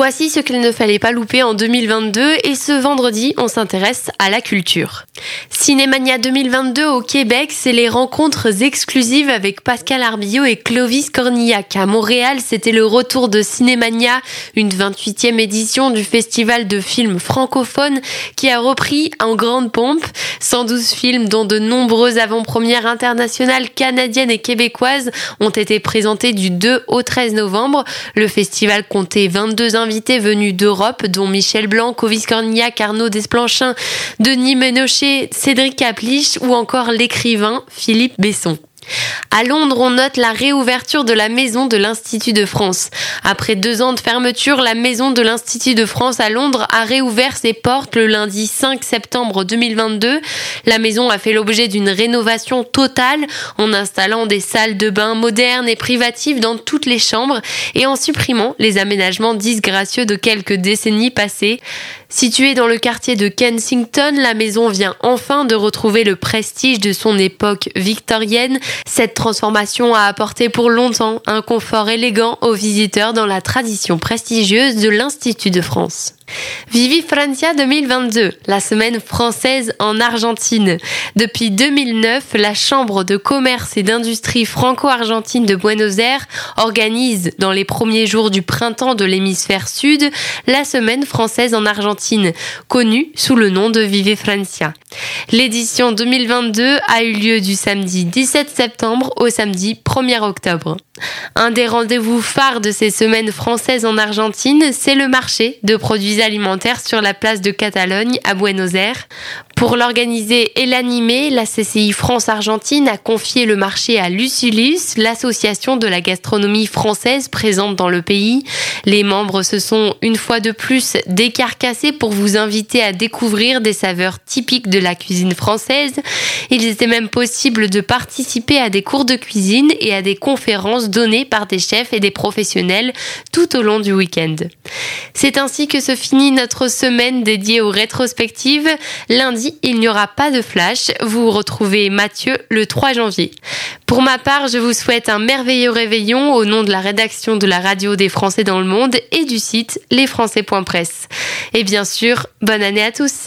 Voici ce qu'il ne fallait pas louper en 2022 et ce vendredi, on s'intéresse à la culture. Cinémania 2022 au Québec, c'est les rencontres exclusives avec Pascal Arbillot et Clovis Cornillac. À Montréal, c'était le retour de Cinémania, une 28e édition du festival de films francophones qui a repris en grande pompe 112 films dont de nombreuses avant-premières internationales canadiennes et québécoises ont été présentés du 2 au 13 novembre. Le festival comptait 22 invités venus d'Europe, dont Michel Blanc, Covis Cornillac, Arnaud Desplanchin, Denis Ménochet, Cédric Caplich ou encore l'écrivain Philippe Besson. À Londres, on note la réouverture de la maison de l'Institut de France. Après deux ans de fermeture, la maison de l'Institut de France à Londres a réouvert ses portes le lundi 5 septembre 2022. La maison a fait l'objet d'une rénovation totale en installant des salles de bain modernes et privatives dans toutes les chambres et en supprimant les aménagements disgracieux de quelques décennies passées. Située dans le quartier de Kensington, la maison vient enfin de retrouver le prestige de son époque victorienne. Cette transformation a apporté pour longtemps un confort élégant aux visiteurs dans la tradition prestigieuse de l'Institut de France. Vivi Francia 2022, la semaine française en Argentine. Depuis 2009, la Chambre de commerce et d'industrie franco-argentine de Buenos Aires organise, dans les premiers jours du printemps de l'hémisphère sud, la semaine française en Argentine, connue sous le nom de Vive Francia. L'édition 2022 a eu lieu du samedi 17 septembre au samedi 1er octobre. Un des rendez-vous phares de ces semaines françaises en Argentine, c'est le marché de produits alimentaires sur la place de Catalogne à Buenos Aires. Pour l'organiser et l'animer, la CCI France-Argentine a confié le marché à Lucilius, l'association de la gastronomie française présente dans le pays. Les membres se sont une fois de plus décarcassés pour vous inviter à découvrir des saveurs typiques de la cuisine française. Il était même possible de participer à des cours de cuisine et à des conférences données par des chefs et des professionnels tout au long du week-end. C'est ainsi que se finit notre semaine dédiée aux rétrospectives. Lundi, il n'y aura pas de flash. Vous retrouvez Mathieu le 3 janvier. Pour ma part, je vous souhaite un merveilleux réveillon au nom de la rédaction de la radio des Français dans le monde et du site lesfrançais.press. Et bien sûr, bonne année à tous.